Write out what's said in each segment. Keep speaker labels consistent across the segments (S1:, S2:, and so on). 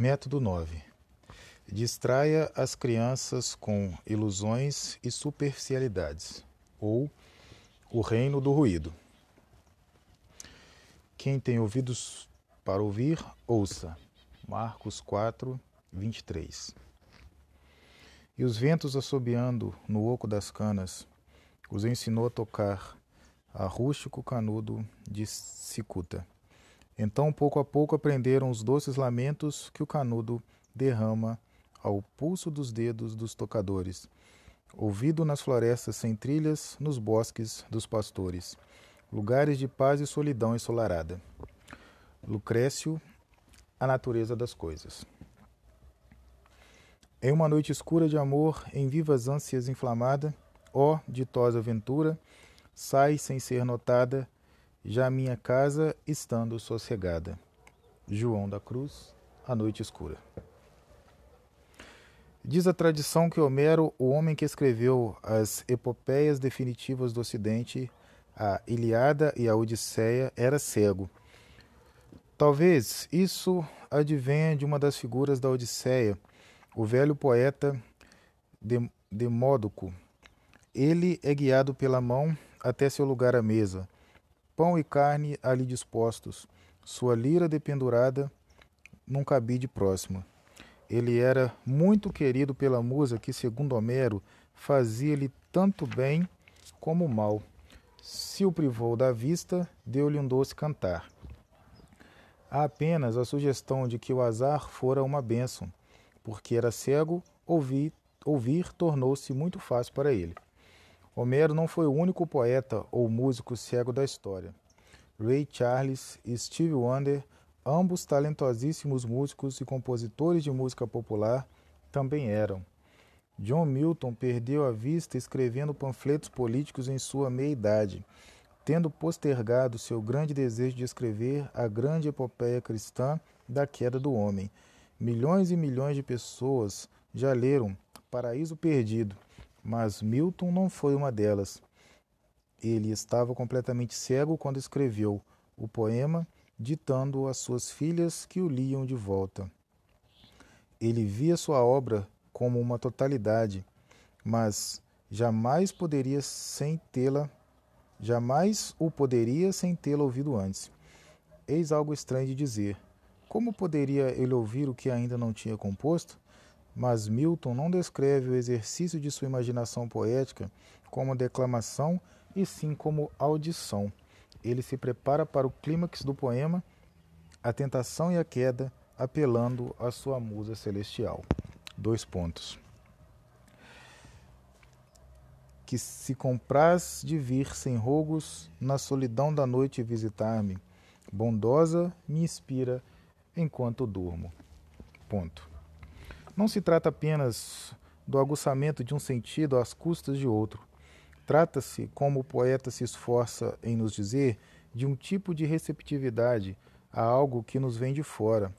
S1: Método 9. Distraia as crianças com ilusões e superficialidades, ou o reino do ruído. Quem tem ouvidos para ouvir, ouça. Marcos 4, 23. E os ventos assobiando no oco das canas, os ensinou a tocar a rústico canudo de cicuta. Então, pouco a pouco, aprenderam os doces lamentos que o canudo derrama ao pulso dos dedos dos tocadores, ouvido nas florestas sem trilhas, nos bosques dos pastores, lugares de paz e solidão ensolarada. Lucrécio, a natureza das coisas. Em uma noite escura de amor, em vivas ânsias inflamada, ó ditosa aventura, sai sem ser notada, já minha casa estando sossegada. João da Cruz, A Noite Escura. Diz a tradição que Homero, o homem que escreveu as epopeias definitivas do Ocidente, a Iliada e a Odisseia, era cego. Talvez isso advenha de uma das figuras da Odisseia, o velho poeta Demódoco. Ele é guiado pela mão até seu lugar à mesa, pão e carne ali dispostos, sua lira dependurada num cabide próximo. Ele era muito querido pela musa que, segundo Homero, fazia-lhe tanto bem como mal. Se o privou da vista, deu-lhe um doce cantar. Há apenas a sugestão de que o azar fora uma bênção, porque era cego, ouvir, ouvir tornou-se muito fácil para ele. Homero não foi o único poeta ou músico cego da história. Ray Charles e Steve Wonder, ambos talentosíssimos músicos e compositores de música popular, também eram. John Milton perdeu a vista escrevendo panfletos políticos em sua meia-idade, tendo postergado seu grande desejo de escrever a grande epopeia cristã da queda do homem. Milhões e milhões de pessoas já leram Paraíso Perdido, mas Milton não foi uma delas. Ele estava completamente cego quando escreveu o poema, ditando às suas filhas que o liam de volta. Ele via sua obra como uma totalidade, mas jamais poderia sem tê-la, jamais o poderia sem tê-la ouvido antes. Eis algo estranho de dizer. Como poderia ele ouvir o que ainda não tinha composto? Mas Milton não descreve o exercício de sua imaginação poética como declamação e sim como audição. Ele se prepara para o clímax do poema, a tentação e a queda, apelando à sua musa celestial. Dois pontos. Que se compraz de vir sem rogos na solidão da noite visitar-me, bondosa me inspira enquanto durmo. Ponto. Não se trata apenas do aguçamento de um sentido às custas de outro. Trata-se, como o poeta se esforça em nos dizer, de um tipo de receptividade a algo que nos vem de fora.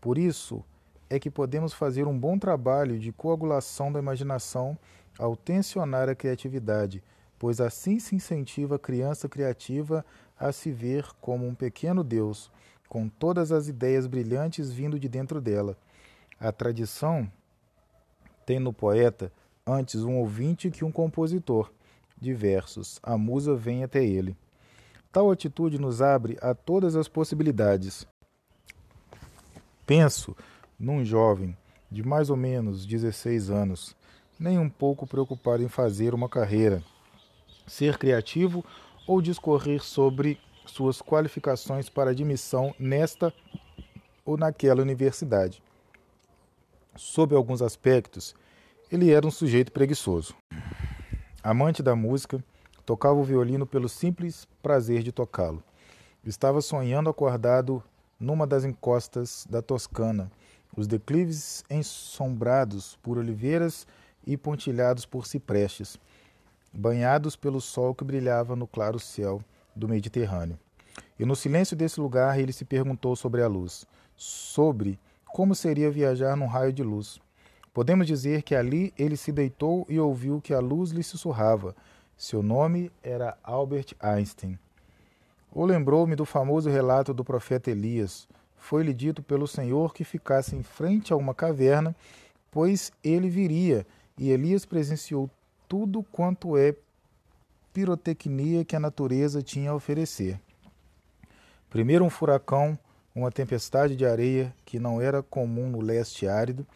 S1: Por isso é que podemos fazer um bom trabalho de coagulação da imaginação ao tensionar a criatividade, pois assim se incentiva a criança criativa a se ver como um pequeno Deus, com todas as ideias brilhantes vindo de dentro dela. A tradição tem no poeta antes um ouvinte que um compositor de versos. A musa vem até ele. Tal atitude nos abre a todas as possibilidades. Penso num jovem de mais ou menos 16 anos, nem um pouco preocupado em fazer uma carreira, ser criativo ou discorrer sobre suas qualificações para admissão nesta ou naquela universidade. Sob alguns aspectos, ele era um sujeito preguiçoso. Amante da música, tocava o violino pelo simples prazer de tocá-lo. Estava sonhando acordado numa das encostas da Toscana, os declives ensombrados por oliveiras e pontilhados por ciprestes, banhados pelo sol que brilhava no claro céu do Mediterrâneo. E no silêncio desse lugar ele se perguntou sobre a luz, sobre como seria viajar num raio de luz? Podemos dizer que ali ele se deitou e ouviu que a luz lhe sussurrava. Seu nome era Albert Einstein. Ou lembrou-me do famoso relato do profeta Elias. foi-lhe dito pelo Senhor que ficasse em frente a uma caverna, pois ele viria, e Elias presenciou tudo quanto é pirotecnia que a natureza tinha a oferecer. Primeiro um furacão, uma tempestade de areia que não era comum no leste árido,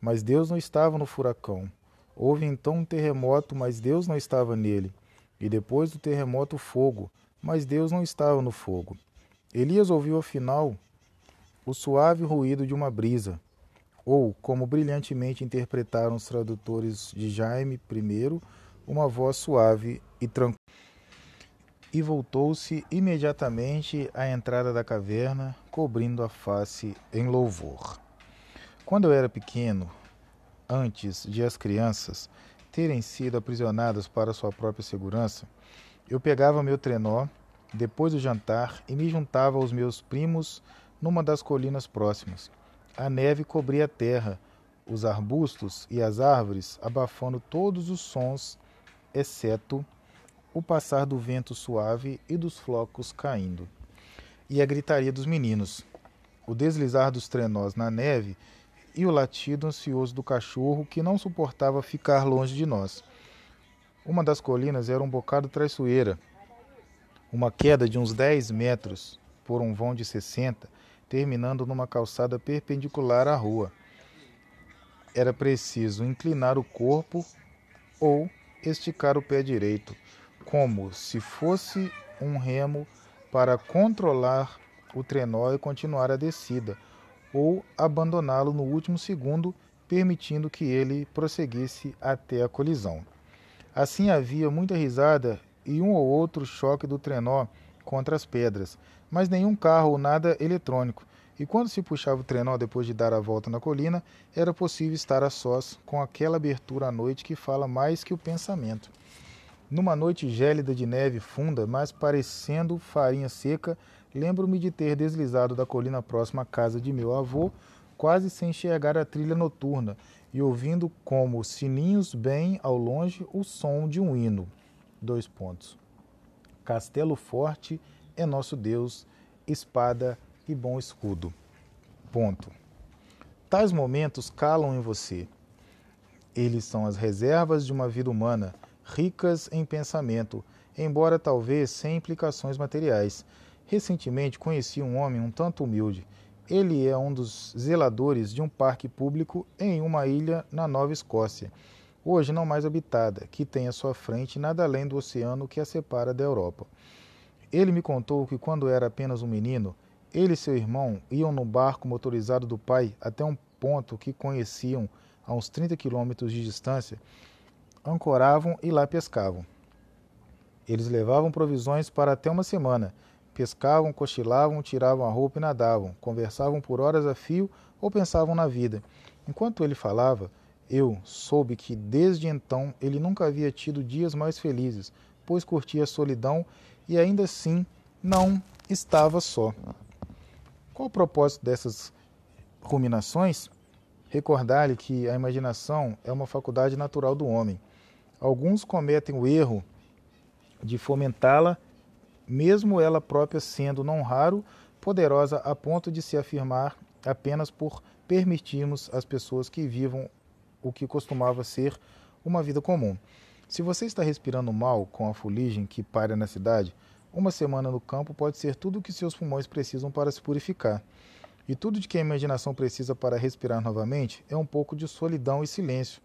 S1: mas Deus não estava no furacão. Houve então um terremoto, mas Deus não estava nele. E depois do terremoto, fogo, mas Deus não estava no fogo. Elias ouviu afinal o suave ruído de uma brisa, ou, como brilhantemente interpretaram os tradutores de Jaime I, uma voz suave e tranquila. E voltou-se imediatamente à entrada da caverna, cobrindo a face em louvor. Quando eu era pequeno, antes de as crianças terem sido aprisionadas para sua própria segurança, eu pegava meu trenó depois do jantar e me juntava aos meus primos numa das colinas próximas. A neve cobria a terra, os arbustos e as árvores abafando todos os sons, exceto o passar do vento suave e dos flocos caindo. E a gritaria dos meninos, o deslizar dos trenós na neve e o latido ansioso do cachorro que não suportava ficar longe de nós. Uma das colinas era um bocado traiçoeira, uma queda de uns 10 metros por um vão de 60, terminando numa calçada perpendicular à rua. Era preciso inclinar o corpo ou esticar o pé direito, como se fosse um remo para controlar o trenó e continuar a descida ou abandoná-lo no último segundo, permitindo que ele prosseguisse até a colisão. Assim havia muita risada e um ou outro choque do trenó contra as pedras, mas nenhum carro ou nada eletrônico. E quando se puxava o trenó depois de dar a volta na colina, era possível estar a sós com aquela abertura à noite que fala mais que o pensamento. Numa noite gélida de neve funda, mas parecendo farinha seca, Lembro-me de ter deslizado da colina próxima à casa de meu avô, quase sem enxergar a trilha noturna e ouvindo como sininhos bem ao longe o som de um hino. Dois pontos. Castelo forte é nosso Deus, espada e bom escudo. Ponto. Tais momentos calam em você. Eles são as reservas de uma vida humana, ricas em pensamento, embora talvez sem implicações materiais Recentemente conheci um homem um tanto humilde. Ele é um dos zeladores de um parque público em uma ilha na Nova Escócia, hoje não mais habitada, que tem à sua frente nada além do oceano que a separa da Europa. Ele me contou que quando era apenas um menino, ele e seu irmão iam no barco motorizado do pai até um ponto que conheciam a uns 30 quilômetros de distância, ancoravam e lá pescavam. Eles levavam provisões para até uma semana Pescavam, cochilavam, tiravam a roupa e nadavam, conversavam por horas a fio ou pensavam na vida. Enquanto ele falava, eu soube que desde então ele nunca havia tido dias mais felizes, pois curtia a solidão e ainda assim não estava só. Qual o propósito dessas ruminações? Recordar-lhe que a imaginação é uma faculdade natural do homem. Alguns cometem o erro de fomentá-la mesmo ela própria sendo não raro poderosa a ponto de se afirmar apenas por permitirmos às pessoas que vivam o que costumava ser uma vida comum. Se você está respirando mal com a fuligem que paira na cidade, uma semana no campo pode ser tudo o que seus pulmões precisam para se purificar. E tudo de que a imaginação precisa para respirar novamente é um pouco de solidão e silêncio.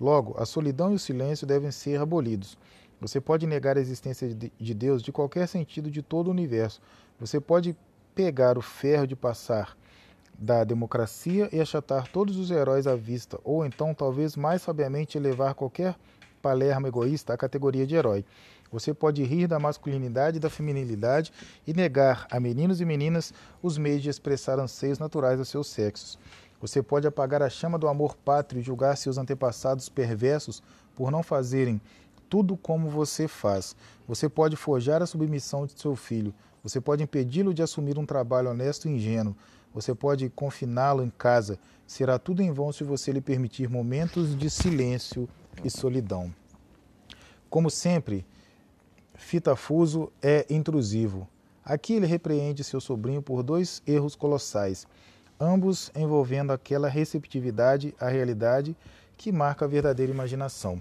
S1: Logo, a solidão e o silêncio devem ser abolidos. Você pode negar a existência de Deus de qualquer sentido de todo o universo. Você pode pegar o ferro de passar da democracia e achatar todos os heróis à vista, ou então, talvez mais sabiamente, elevar qualquer palermo egoísta à categoria de herói. Você pode rir da masculinidade e da feminilidade e negar a meninos e meninas os meios de expressar anseios naturais dos seus sexos. Você pode apagar a chama do amor pátrio e julgar seus antepassados perversos por não fazerem tudo como você faz. Você pode forjar a submissão de seu filho. Você pode impedi-lo de assumir um trabalho honesto e ingênuo. Você pode confiná-lo em casa. Será tudo em vão se você lhe permitir momentos de silêncio e solidão. Como sempre, fitafuso é intrusivo. Aqui ele repreende seu sobrinho por dois erros colossais, ambos envolvendo aquela receptividade à realidade que marca a verdadeira imaginação.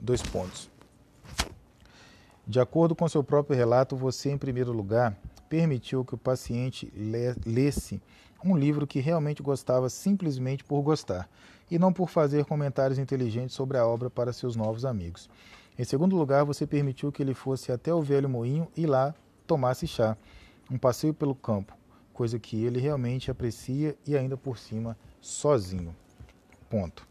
S1: Dois pontos. De acordo com seu próprio relato, você, em primeiro lugar, permitiu que o paciente lesse um livro que realmente gostava simplesmente por gostar e não por fazer comentários inteligentes sobre a obra para seus novos amigos. Em segundo lugar, você permitiu que ele fosse até o velho moinho e lá tomasse chá, um passeio pelo campo, coisa que ele realmente aprecia e ainda por cima sozinho. Ponto.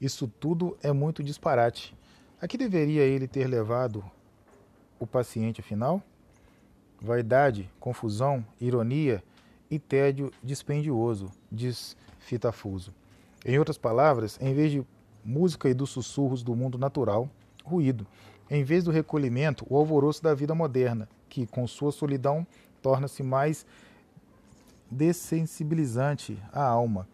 S1: Isso tudo é muito disparate. A que deveria ele ter levado o paciente afinal? Vaidade, confusão, ironia e tédio dispendioso, diz Fitafuso. Em outras palavras, em vez de música e dos sussurros do mundo natural, ruído. Em vez do recolhimento, o alvoroço da vida moderna, que, com sua solidão, torna-se mais dessensibilizante à alma.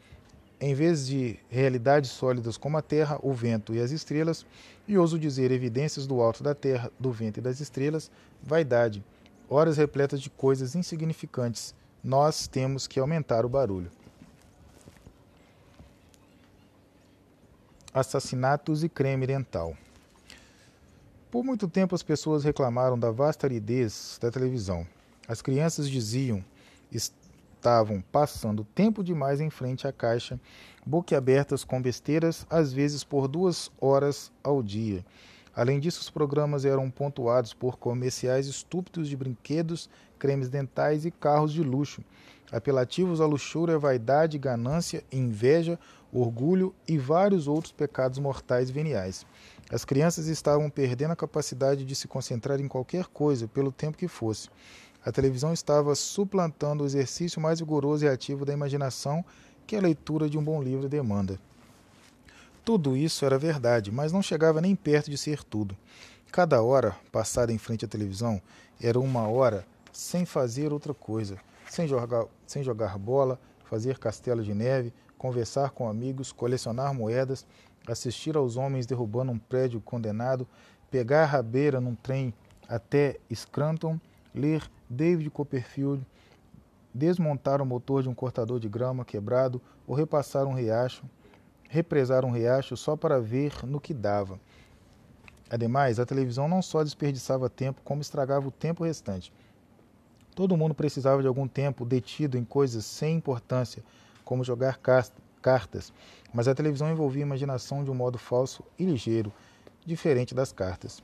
S1: Em vez de realidades sólidas como a terra, o vento e as estrelas, e ouso dizer evidências do alto da terra, do vento e das estrelas, vaidade, horas repletas de coisas insignificantes, nós temos que aumentar o barulho. Assassinatos e creme dental. Por muito tempo as pessoas reclamaram da vasta aridez da televisão. As crianças diziam estavam passando tempo demais em frente à caixa, boquiabertas com besteiras, às vezes por duas horas ao dia. Além disso, os programas eram pontuados por comerciais estúpidos de brinquedos, cremes dentais e carros de luxo, apelativos à luxúria, vaidade, ganância, inveja, orgulho e vários outros pecados mortais veniais. As crianças estavam perdendo a capacidade de se concentrar em qualquer coisa, pelo tempo que fosse. A televisão estava suplantando o exercício mais vigoroso e ativo da imaginação que a leitura de um bom livro demanda. Tudo isso era verdade, mas não chegava nem perto de ser tudo. Cada hora passada em frente à televisão era uma hora sem fazer outra coisa, sem jogar, sem jogar bola, fazer castelo de neve, conversar com amigos, colecionar moedas, assistir aos homens derrubando um prédio condenado, pegar a rabeira num trem até Scranton, ler David Copperfield, desmontar o motor de um cortador de grama quebrado ou repassar um riacho, represar um riacho só para ver no que dava. Ademais, a televisão não só desperdiçava tempo, como estragava o tempo restante. Todo mundo precisava de algum tempo detido em coisas sem importância, como jogar cartas, mas a televisão envolvia a imaginação de um modo falso e ligeiro, diferente das cartas.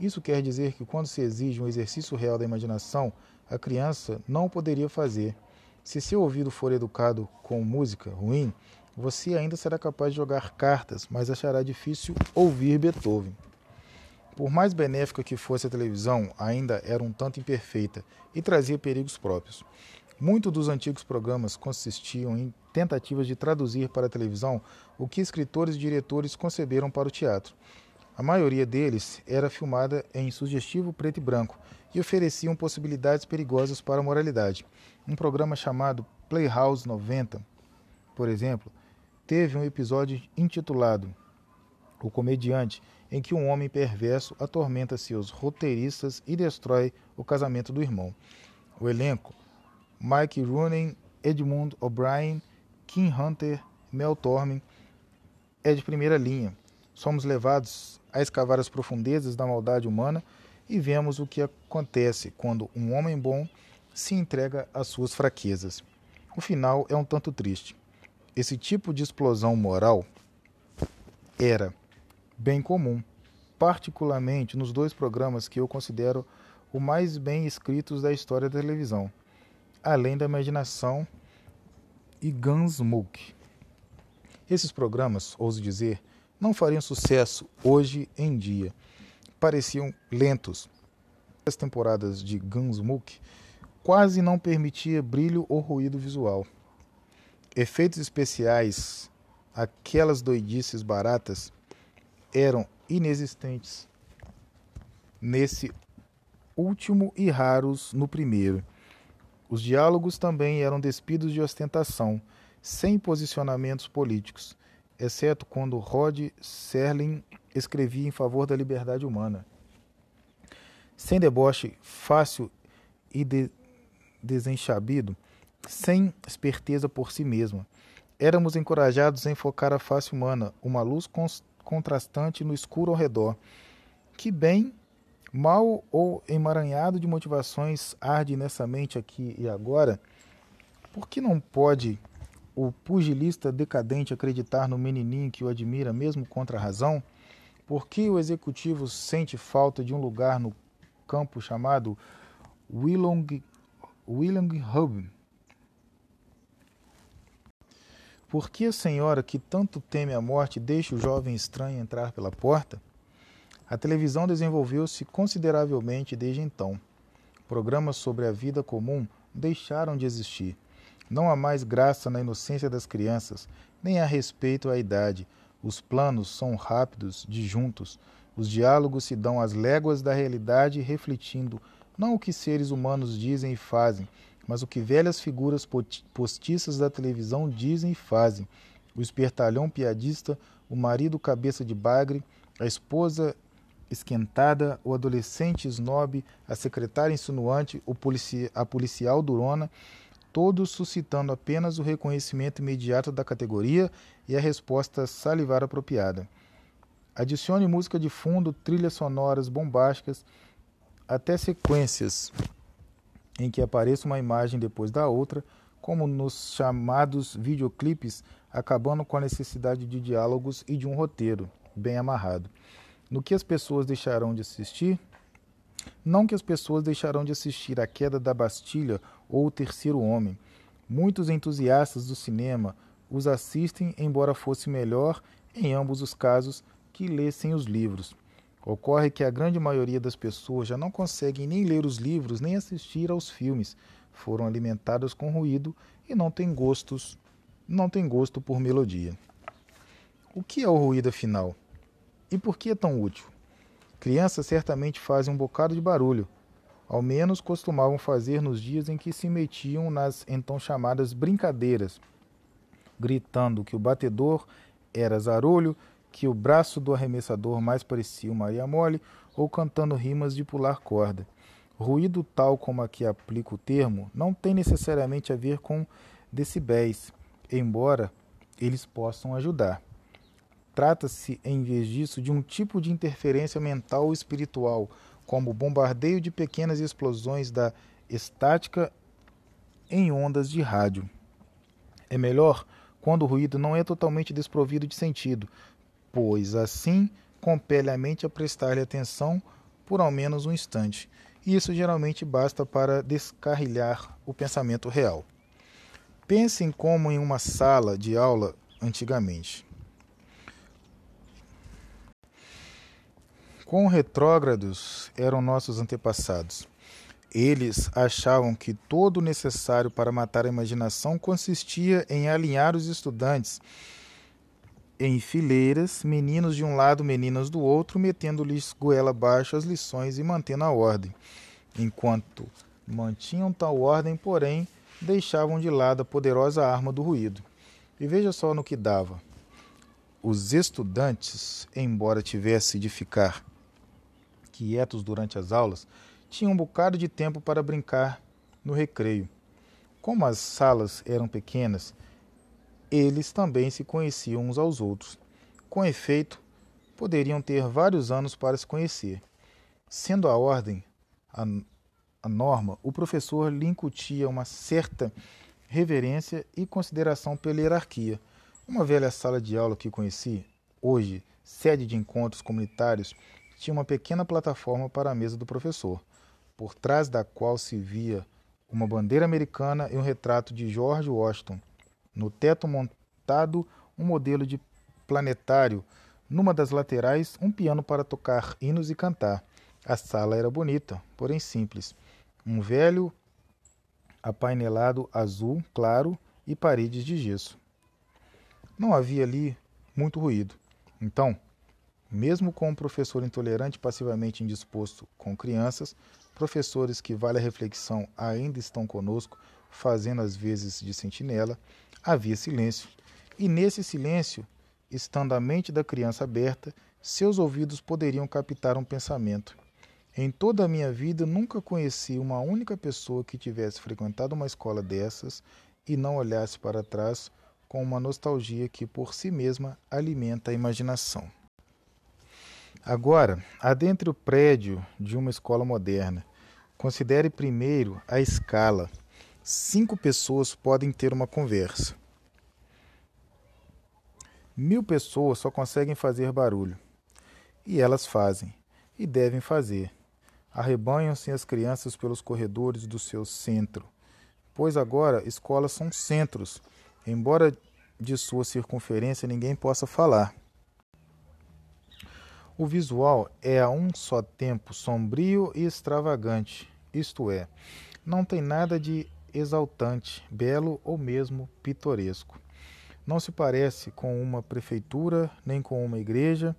S1: Isso quer dizer que quando se exige um exercício real da imaginação, a criança não poderia fazer. Se seu ouvido for educado com música ruim, você ainda será capaz de jogar cartas, mas achará difícil ouvir Beethoven. Por mais benéfica que fosse a televisão, ainda era um tanto imperfeita e trazia perigos próprios. Muitos dos antigos programas consistiam em tentativas de traduzir para a televisão o que escritores e diretores conceberam para o teatro. A maioria deles era filmada em sugestivo preto e branco e ofereciam possibilidades perigosas para a moralidade. Um programa chamado Playhouse 90, por exemplo, teve um episódio intitulado O Comediante, em que um homem perverso atormenta seus roteiristas e destrói o casamento do irmão. O elenco Mike Rooney, Edmund O'Brien, Kim Hunter, Mel Torme é de primeira linha. Somos levados a escavar as profundezas da maldade humana e vemos o que acontece quando um homem bom se entrega às suas fraquezas. O final é um tanto triste. Esse tipo de explosão moral era bem comum, particularmente nos dois programas que eu considero os mais bem escritos da história da televisão. Além da Imaginação e Gunsmoke. Esses programas, ouso dizer, não fariam sucesso hoje em dia. Pareciam lentos. As temporadas de Gunsmoke quase não permitia brilho ou ruído visual. Efeitos especiais, aquelas doidices baratas, eram inexistentes nesse último e raros no primeiro. Os diálogos também eram despidos de ostentação, sem posicionamentos políticos, exceto quando Rod Serling escrevia em favor da liberdade humana. Sem deboche fácil e de desenchabido, sem esperteza por si mesma. Éramos encorajados a enfocar a face humana, uma luz contrastante no escuro ao redor. Que bem, mal ou emaranhado de motivações arde nessa mente aqui e agora? Por que não pode o pugilista decadente acreditar no menininho que o admira mesmo contra a razão? Por que o executivo sente falta de um lugar no campo chamado Willong, Willing Hub? Por que a senhora que tanto teme a morte deixa o jovem estranho entrar pela porta? A televisão desenvolveu-se consideravelmente desde então. Programas sobre a vida comum deixaram de existir. Não há mais graça na inocência das crianças, nem há respeito à idade. Os planos são rápidos, disjuntos. Os diálogos se dão às léguas da realidade, refletindo não o que seres humanos dizem e fazem, mas o que velhas figuras postiças da televisão dizem e fazem. O espertalhão piadista, o marido cabeça de bagre, a esposa esquentada, o adolescente snob, a secretária insinuante, a policial durona, todos suscitando apenas o reconhecimento imediato da categoria e a resposta salivar apropriada. Adicione música de fundo, trilhas sonoras bombásticas, até sequências em que apareça uma imagem depois da outra, como nos chamados videoclipes, acabando com a necessidade de diálogos e de um roteiro bem amarrado. No que as pessoas deixarão de assistir? Não que as pessoas deixarão de assistir A Queda da Bastilha ou O Terceiro Homem. Muitos entusiastas do cinema os assistem, embora fosse melhor, em ambos os casos, que lessem os livros. Ocorre que a grande maioria das pessoas já não conseguem nem ler os livros nem assistir aos filmes. Foram alimentadas com ruído e não têm gostos, não têm gosto por melodia. O que é o ruído afinal? E por que é tão útil? Crianças certamente fazem um bocado de barulho. Ao menos costumavam fazer nos dias em que se metiam nas então chamadas brincadeiras, gritando que o batedor era zarolho que o braço do arremessador mais parecia o Maria Mole ou cantando rimas de pular corda. Ruído tal como aqui aplica o termo não tem necessariamente a ver com decibéis, embora eles possam ajudar. Trata-se, em vez disso, de um tipo de interferência mental ou espiritual, como o bombardeio de pequenas explosões da estática em ondas de rádio. É melhor quando o ruído não é totalmente desprovido de sentido, pois assim compele a mente a prestar-lhe atenção por ao menos um instante. E isso geralmente basta para descarrilhar o pensamento real. Pensem como em uma sala de aula antigamente. Quão retrógrados eram nossos antepassados. Eles achavam que todo o necessário para matar a imaginação consistia em alinhar os estudantes em fileiras, meninos de um lado, meninas do outro, metendo-lhes goela abaixo as lições e mantendo a ordem. Enquanto mantinham tal ordem, porém, deixavam de lado a poderosa arma do ruído. E veja só no que dava. Os estudantes, embora tivessem de ficar quietos durante as aulas, tinham um bocado de tempo para brincar no recreio. Como as salas eram pequenas, eles também se conheciam uns aos outros. Com efeito, poderiam ter vários anos para se conhecer. Sendo a ordem a, a norma, o professor lhe incutia uma certa reverência e consideração pela hierarquia. Uma velha sala de aula que conheci, hoje sede de encontros comunitários, tinha uma pequena plataforma para a mesa do professor, por trás da qual se via uma bandeira americana e um retrato de George Washington no teto montado um modelo de planetário, numa das laterais um piano para tocar hinos e cantar. A sala era bonita, porém simples. Um velho apainelado azul claro e paredes de gesso. Não havia ali muito ruído. Então, mesmo com um professor intolerante passivamente indisposto com crianças, professores que vale a reflexão ainda estão conosco, fazendo as vezes de sentinela, havia silêncio. E nesse silêncio, estando a mente da criança aberta, seus ouvidos poderiam captar um pensamento. Em toda a minha vida, nunca conheci uma única pessoa que tivesse frequentado uma escola dessas e não olhasse para trás com uma nostalgia que por si mesma alimenta a imaginação. Agora, adentre o prédio de uma escola moderna. Considere primeiro a escala. Cinco pessoas podem ter uma conversa. Mil pessoas só conseguem fazer barulho. E elas fazem, e devem fazer. Arrebanham-se as crianças pelos corredores do seu centro, pois agora escolas são centros, embora de sua circunferência ninguém possa falar. O visual é a um só tempo sombrio e extravagante, isto é, não tem nada de exaltante, belo ou mesmo pitoresco. Não se parece com uma prefeitura, nem com uma igreja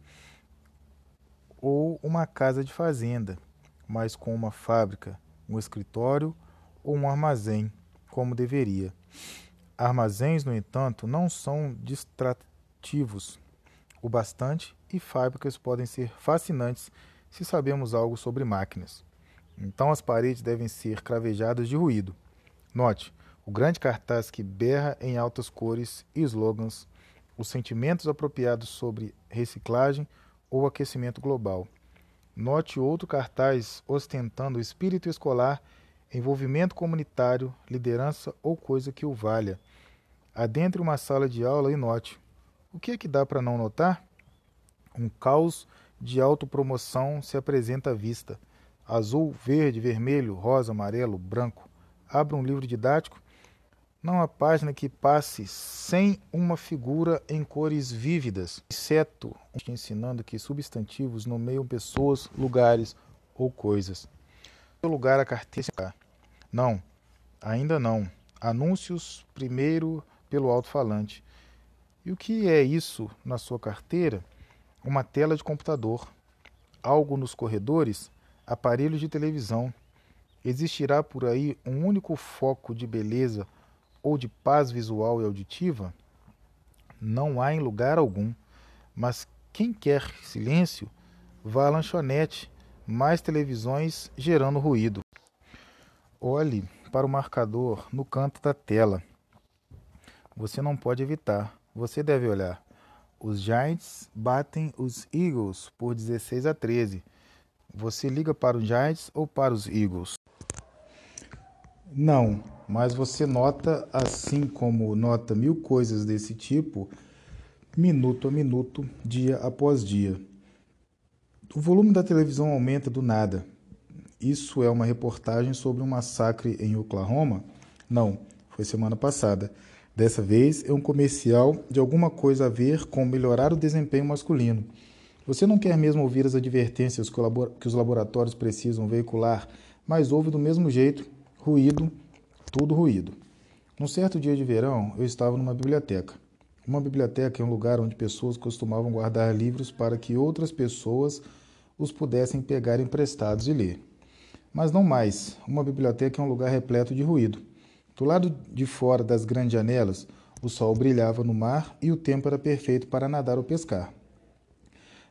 S1: ou uma casa de fazenda, mas com uma fábrica, um escritório ou um armazém, como deveria. Armazéns, no entanto, não são distrativos o bastante e fábricas podem ser fascinantes se sabemos algo sobre máquinas. Então as paredes devem ser cravejadas de ruído. Note, o grande cartaz que berra em altas cores e slogans os sentimentos apropriados sobre reciclagem ou aquecimento global. Note outro cartaz ostentando o espírito escolar, envolvimento comunitário, liderança ou coisa que o valha. Adentre uma sala de aula e note. O que é que dá para não notar? Um caos de autopromoção se apresenta à vista. Azul, verde, vermelho, rosa, amarelo, branco. Abra um livro didático não há página que passe sem uma figura em cores vívidas, exceto ensinando que substantivos nomeiam pessoas, lugares ou coisas. O lugar a carteira. Não, ainda não. Anúncios primeiro pelo alto-falante. E o que é isso na sua carteira? Uma tela de computador. Algo nos corredores? Aparelhos de televisão. Existirá por aí um único foco de beleza ou de paz visual e auditiva, não há em lugar algum. Mas quem quer silêncio, vá à lanchonete, mais televisões gerando ruído. Olhe para o marcador no canto da tela. Você não pode evitar, você deve olhar. Os Giants batem os Eagles por 16 a 13. Você liga para os Giants ou para os Eagles? Não, mas você nota, assim como nota mil coisas desse tipo, minuto a minuto, dia após dia. O volume da televisão aumenta do nada. Isso é uma reportagem sobre um massacre em Oklahoma? Não, foi semana passada. Dessa vez é um comercial de alguma coisa a ver com melhorar o desempenho masculino. Você não quer mesmo ouvir as advertências que os laboratórios precisam veicular, mas ouve do mesmo jeito ruído, tudo ruído. Num certo dia de verão, eu estava numa biblioteca. Uma biblioteca é um lugar onde pessoas costumavam guardar livros para que outras pessoas os pudessem pegar emprestados e ler. Mas não mais. Uma biblioteca é um lugar repleto de ruído. Do lado de fora das grandes janelas, o sol brilhava no mar e o tempo era perfeito para nadar ou pescar.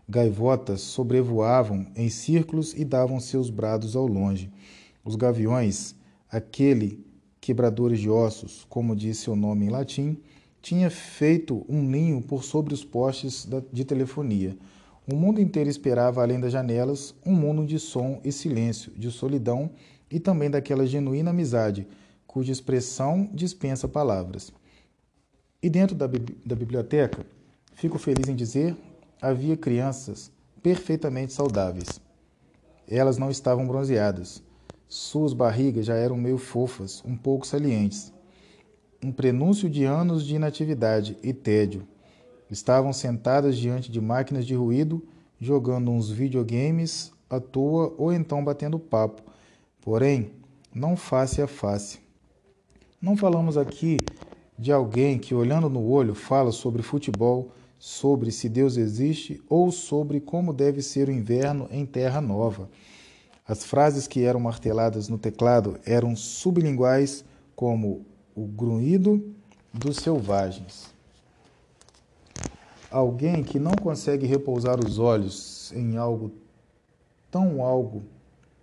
S1: Gaivotas sobrevoavam em círculos e davam seus brados ao longe. Os gaviões Aquele quebradores de ossos, como disse o nome em latim, tinha feito um ninho por sobre os postes de telefonia. O mundo inteiro esperava, além das janelas, um mundo de som e silêncio, de solidão e também daquela genuína amizade, cuja expressão dispensa palavras. E dentro da, da biblioteca, fico feliz em dizer, havia crianças perfeitamente saudáveis. Elas não estavam bronzeadas suas barrigas já eram meio fofas, um pouco salientes. Um prenúncio de anos de inatividade e tédio. Estavam sentadas diante de máquinas de ruído, jogando uns videogames à toa ou então batendo papo, porém, não face a face. Não falamos aqui de alguém que, olhando no olho, fala sobre futebol, sobre se Deus existe ou sobre como deve ser o inverno em Terra Nova. As frases que eram marteladas no teclado eram sublinguais, como o grunhido dos selvagens. Alguém que não consegue repousar os olhos em algo tão algo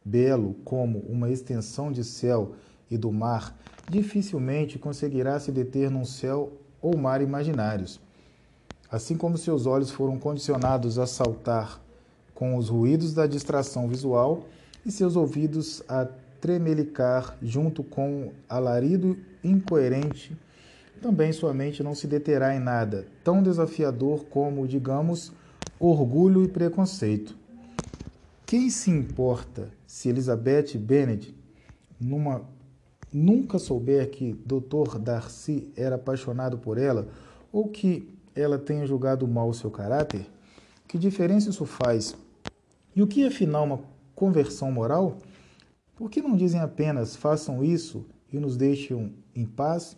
S1: belo como uma extensão de céu e do mar, dificilmente conseguirá se deter num céu ou mar imaginários. Assim como seus olhos foram condicionados a saltar com os ruídos da distração visual e seus ouvidos a tremelicar junto com alarido incoerente, também sua mente não se deterá em nada tão desafiador como, digamos, orgulho e preconceito. Quem se importa se Elizabeth Bennet numa, nunca souber que Dr. Darcy era apaixonado por ela ou que ela tenha julgado mal o seu caráter? Que diferença isso faz? E o que é afinal uma conversão moral? Por que não dizem apenas façam isso e nos deixem em paz?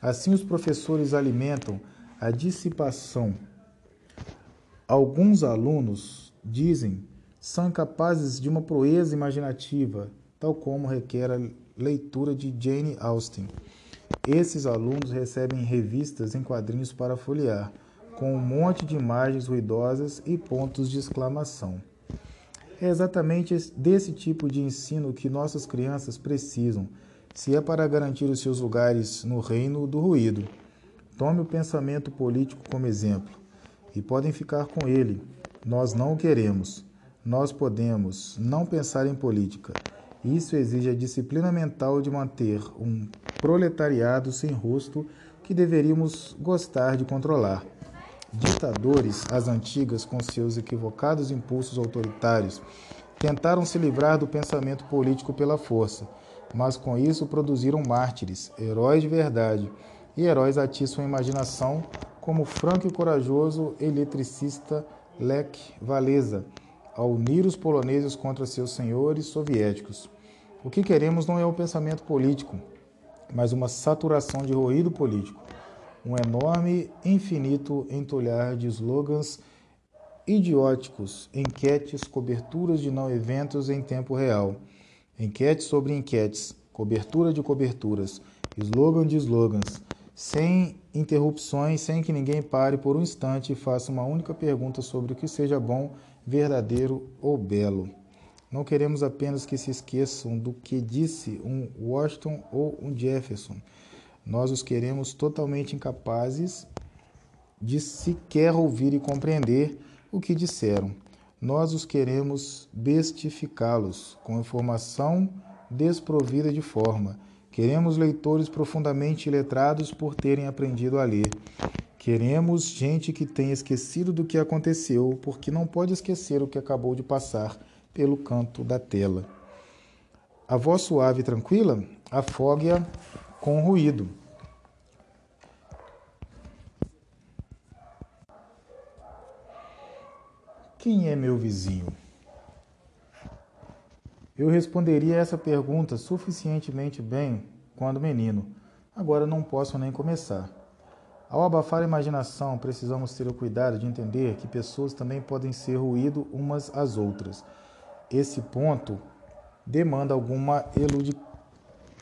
S1: Assim os professores alimentam a dissipação. Alguns alunos dizem são incapazes de uma proeza imaginativa, tal como requer a leitura de Jane Austen. Esses alunos recebem revistas em quadrinhos para folhear, com um monte de imagens ruidosas e pontos de exclamação. É exatamente desse tipo de ensino que nossas crianças precisam, se é para garantir os seus lugares no reino do ruído. Tome o pensamento político como exemplo e podem ficar com ele. Nós não o queremos. Nós podemos não pensar em política. Isso exige a disciplina mental de manter um proletariado sem rosto que deveríamos gostar de controlar. Ditadores, as antigas, com seus equivocados impulsos autoritários, tentaram se livrar do pensamento político pela força, mas com isso produziram mártires, heróis de verdade, e heróis atiçam a imaginação, como o franco e corajoso eletricista Lech Walesa, ao unir os poloneses contra seus senhores soviéticos. O que queremos não é o pensamento político, mas uma saturação de ruído político. Um enorme, infinito entulhar de slogans idióticos, enquetes, coberturas de não eventos em tempo real, enquetes sobre enquetes, cobertura de coberturas, slogan de slogans, sem interrupções, sem que ninguém pare por um instante e faça uma única pergunta sobre o que seja bom, verdadeiro ou belo. Não queremos apenas que se esqueçam do que disse um Washington ou um Jefferson nós os queremos totalmente incapazes de sequer ouvir e compreender o que disseram. Nós os queremos bestificá-los com informação desprovida de forma. Queremos leitores profundamente letrados por terem aprendido a ler. Queremos gente que tenha esquecido do que aconteceu, porque não pode esquecer o que acabou de passar pelo canto da tela. A voz suave e tranquila afogue-a com ruído. Quem é meu vizinho? Eu responderia essa pergunta suficientemente bem quando menino. Agora não posso nem começar. Ao abafar a imaginação, precisamos ter o cuidado de entender que pessoas também podem ser ruído umas às outras. Esse ponto demanda alguma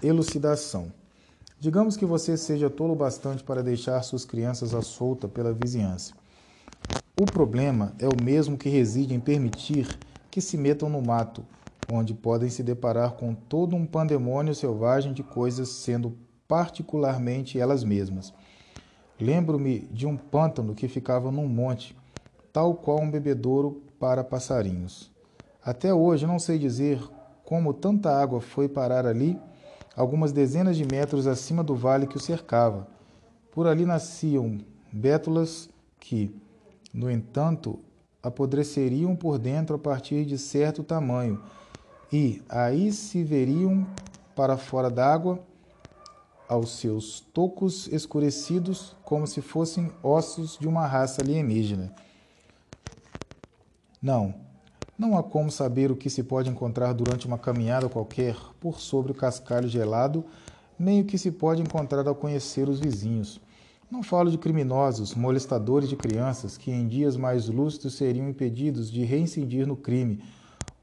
S1: elucidação. Digamos que você seja tolo bastante para deixar suas crianças à solta pela vizinhança. O problema é o mesmo que reside em permitir que se metam no mato, onde podem se deparar com todo um pandemônio selvagem de coisas sendo particularmente elas mesmas. Lembro-me de um pântano que ficava num monte, tal qual um bebedouro para passarinhos. Até hoje não sei dizer como tanta água foi parar ali algumas dezenas de metros acima do vale que o cercava. Por ali nasciam bétulas que, no entanto, apodreceriam por dentro a partir de certo tamanho e aí se veriam para fora d'água aos seus tocos escurecidos como se fossem ossos de uma raça alienígena. Não, não há como saber o que se pode encontrar durante uma caminhada qualquer por sobre o cascalho gelado, nem o que se pode encontrar ao conhecer os vizinhos. Não falo de criminosos, molestadores de crianças, que em dias mais lúcidos seriam impedidos de reincidir no crime,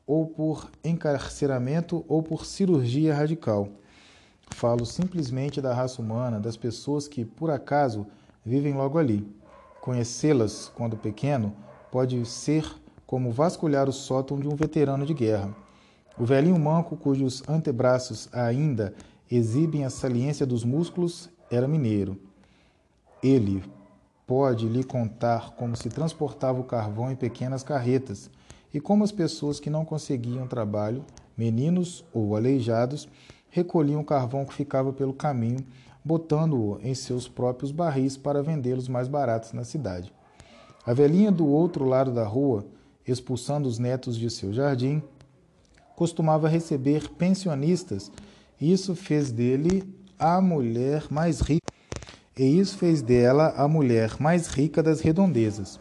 S1: ou por encarceramento ou por cirurgia radical. Falo simplesmente da raça humana, das pessoas que, por acaso, vivem logo ali. Conhecê-las, quando pequeno, pode ser como vasculhar o sótão de um veterano de guerra. O velhinho manco, cujos antebraços ainda exibem a saliência dos músculos, era mineiro. Ele pode lhe contar como se transportava o carvão em pequenas carretas e como as pessoas que não conseguiam trabalho, meninos ou aleijados, recolhiam o carvão que ficava pelo caminho, botando-o em seus próprios barris para vendê-los mais baratos na cidade. A velhinha do outro lado da rua, expulsando os netos de seu jardim, costumava receber pensionistas e isso fez dele a mulher mais rica. E isso fez dela a mulher mais rica das redondezas.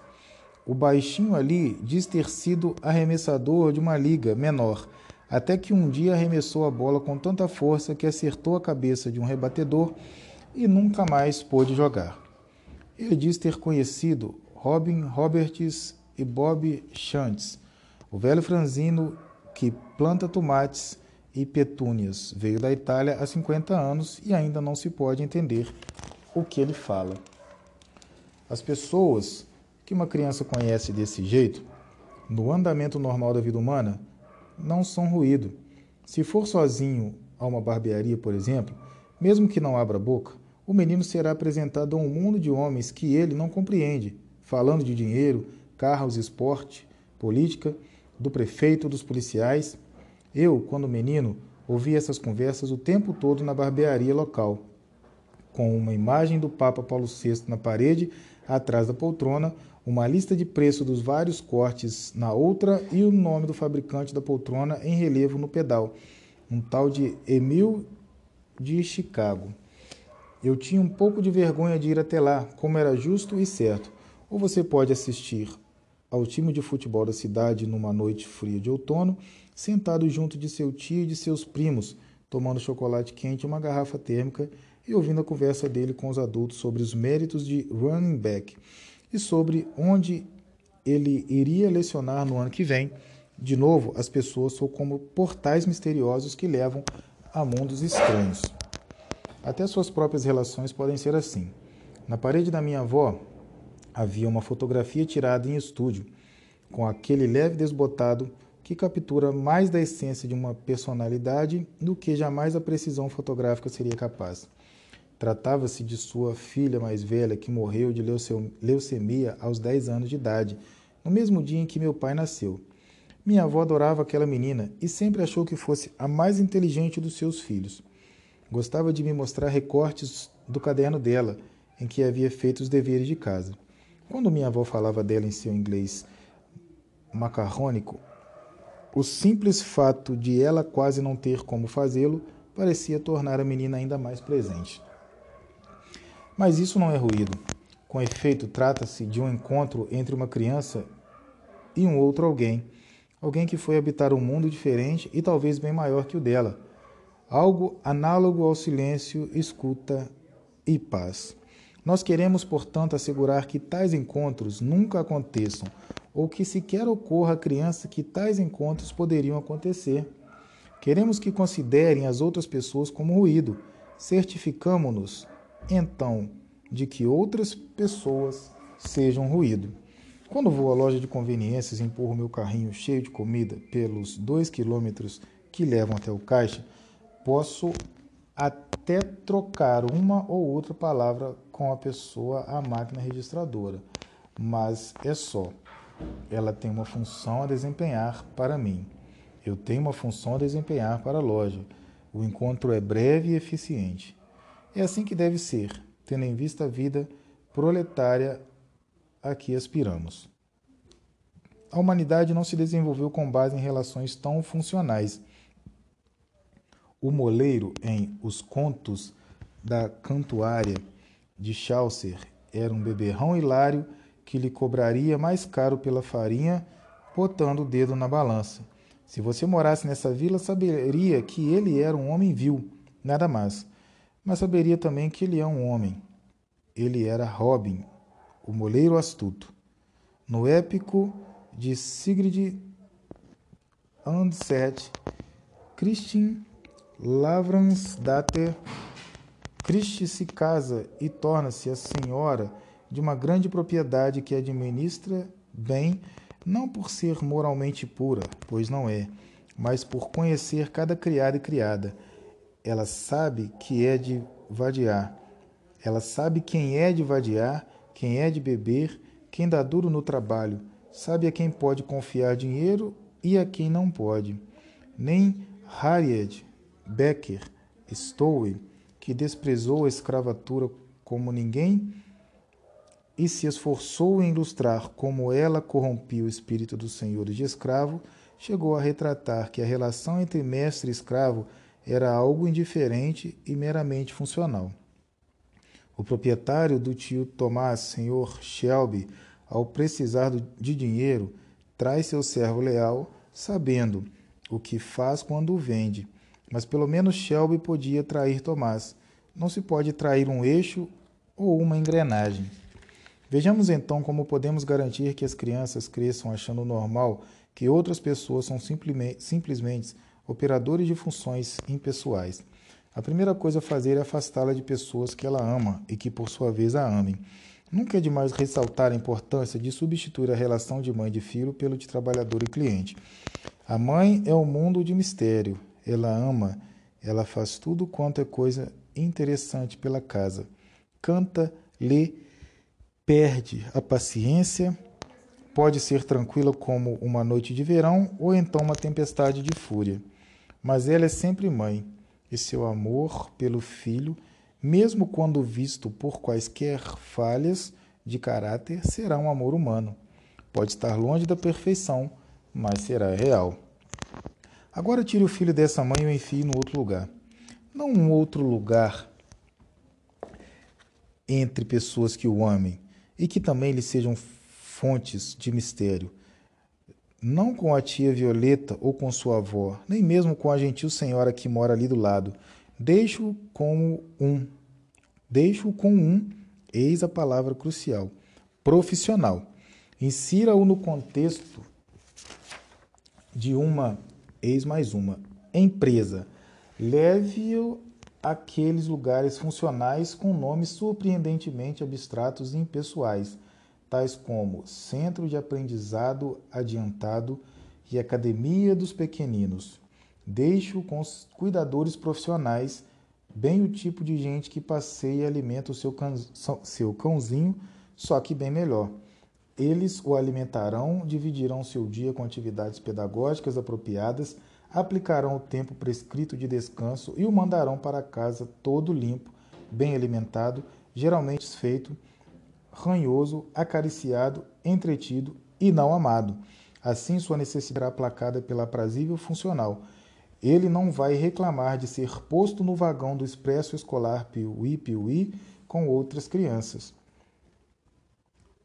S1: O baixinho ali diz ter sido arremessador de uma liga menor, até que um dia arremessou a bola com tanta força que acertou a cabeça de um rebatedor e nunca mais pôde jogar. Ele diz ter conhecido Robin Roberts e Bob Shantz, o velho franzino que planta tomates e petúnias. Veio da Itália há 50 anos e ainda não se pode entender o que ele fala. As pessoas que uma criança conhece desse jeito, no andamento normal da vida humana, não são ruído. Se for sozinho a uma barbearia, por exemplo, mesmo que não abra boca, o menino será apresentado a um mundo de homens que ele não compreende, falando de dinheiro, carros, esporte, política, do prefeito, dos policiais. Eu, quando menino, ouvi essas conversas o tempo todo na barbearia local, com uma imagem do Papa Paulo VI na parede, atrás da poltrona, uma lista de preço dos vários cortes na outra e o nome do fabricante da poltrona em relevo no pedal, um tal de Emil de Chicago. Eu tinha um pouco de vergonha de ir até lá, como era justo e certo. Ou você pode assistir ao time de futebol da cidade numa noite fria de outono, sentado junto de seu tio e de seus primos, tomando chocolate quente e uma garrafa térmica e ouvindo a conversa dele com os adultos sobre os méritos de running back e sobre onde ele iria lecionar no ano que vem. De novo, as pessoas são como portais misteriosos que levam a mundos estranhos. Até suas próprias relações podem ser assim. Na parede da minha avó havia uma fotografia tirada em estúdio, com aquele leve desbotado que captura mais da essência de uma personalidade do que jamais a precisão fotográfica seria capaz. Tratava-se de sua filha mais velha, que morreu de leucemia aos 10 anos de idade, no mesmo dia em que meu pai nasceu. Minha avó adorava aquela menina e sempre achou que fosse a mais inteligente dos seus filhos. Gostava de me mostrar recortes do caderno dela, em que havia feito os deveres de casa. Quando minha avó falava dela em seu inglês macarrônico, o simples fato de ela quase não ter como fazê-lo parecia tornar a menina ainda mais presente. Mas isso não é ruído. Com efeito, trata-se de um encontro entre uma criança e um outro alguém. Alguém que foi habitar um mundo diferente e talvez bem maior que o dela. Algo análogo ao silêncio, escuta e paz. Nós queremos, portanto, assegurar que tais encontros nunca aconteçam ou que sequer ocorra a criança que tais encontros poderiam acontecer. Queremos que considerem as outras pessoas como ruído. Certificamos-nos então de que outras pessoas sejam ruído. Quando vou à loja de conveniências e empurro meu carrinho cheio de comida pelos dois quilômetros que levam até o caixa, posso até trocar uma ou outra palavra com a pessoa à máquina registradora, mas é só. Ela tem uma função a desempenhar para mim. Eu tenho uma função a desempenhar para a loja. O encontro é breve e eficiente. É assim que deve ser, tendo em vista a vida proletária a que aspiramos. A humanidade não se desenvolveu com base em relações tão funcionais. O moleiro em Os Contos da Cantuária de Chaucer era um beberrão hilário que lhe cobraria mais caro pela farinha, botando o dedo na balança. Se você morasse nessa vila, saberia que ele era um homem vil, nada mais mas saberia também que ele é um homem. Ele era Robin, o moleiro astuto. No épico de Sigrid Andset, Christian Lavransdatter, Christi se casa e torna-se a senhora de uma grande propriedade que administra bem, não por ser moralmente pura, pois não é, mas por conhecer cada criado e criada. Ela sabe que é de vadiar. Ela sabe quem é de vadiar, quem é de beber, quem dá duro no trabalho. Sabe a quem pode confiar dinheiro e a quem não pode. Nem Harriet Becker Stowe, que desprezou a escravatura como ninguém e se esforçou em ilustrar como ela corrompia o espírito dos senhores de escravo, chegou a retratar que a relação entre mestre e escravo era algo indiferente e meramente funcional. O proprietário do tio Tomás, senhor Shelby, ao precisar de dinheiro, traz seu servo leal, sabendo o que faz quando o vende. Mas pelo menos Shelby podia trair Tomás. Não se pode trair um eixo ou uma engrenagem. Vejamos então como podemos garantir que as crianças cresçam achando normal que outras pessoas são simplesmente, simplesmente operadores de funções impessoais. A primeira coisa a fazer é afastá-la de pessoas que ela ama e que, por sua vez, a amem. Nunca é demais ressaltar a importância de substituir a relação de mãe e de filho pelo de trabalhador e cliente. A mãe é um mundo de mistério. Ela ama, ela faz tudo quanto é coisa interessante pela casa. Canta, lê, perde a paciência, Pode ser tranquila como uma noite de verão ou então uma tempestade de fúria. Mas ela é sempre mãe, e seu amor pelo filho, mesmo quando visto por quaisquer falhas de caráter, será um amor humano. Pode estar longe da perfeição, mas será real. Agora tire o filho dessa mãe e o enfie no outro lugar. Não um outro lugar entre pessoas que o amem e que também lhe sejam fontes de mistério. Não com a tia Violeta ou com sua avó, nem mesmo com a gentil senhora que mora ali do lado. Deixo-o com um. Deixo-o com um, eis a palavra crucial. Profissional. Insira-o no contexto de uma, eis mais uma, empresa. Leve-o àqueles lugares funcionais com nomes surpreendentemente abstratos e impessoais tais como Centro de Aprendizado Adiantado e Academia dos Pequeninos. Deixo com os cuidadores profissionais, bem o tipo de gente que passeia e alimenta o seu, seu cãozinho, só que bem melhor. Eles o alimentarão, dividirão seu dia com atividades pedagógicas apropriadas, aplicarão o tempo prescrito de descanso e o mandarão para casa todo limpo, bem alimentado, geralmente feito ranhoso, acariciado, entretido e não amado. Assim, sua necessidade será aplacada pela aprazível funcional. Ele não vai reclamar de ser posto no vagão do expresso escolar Piuí-Piuí com outras crianças.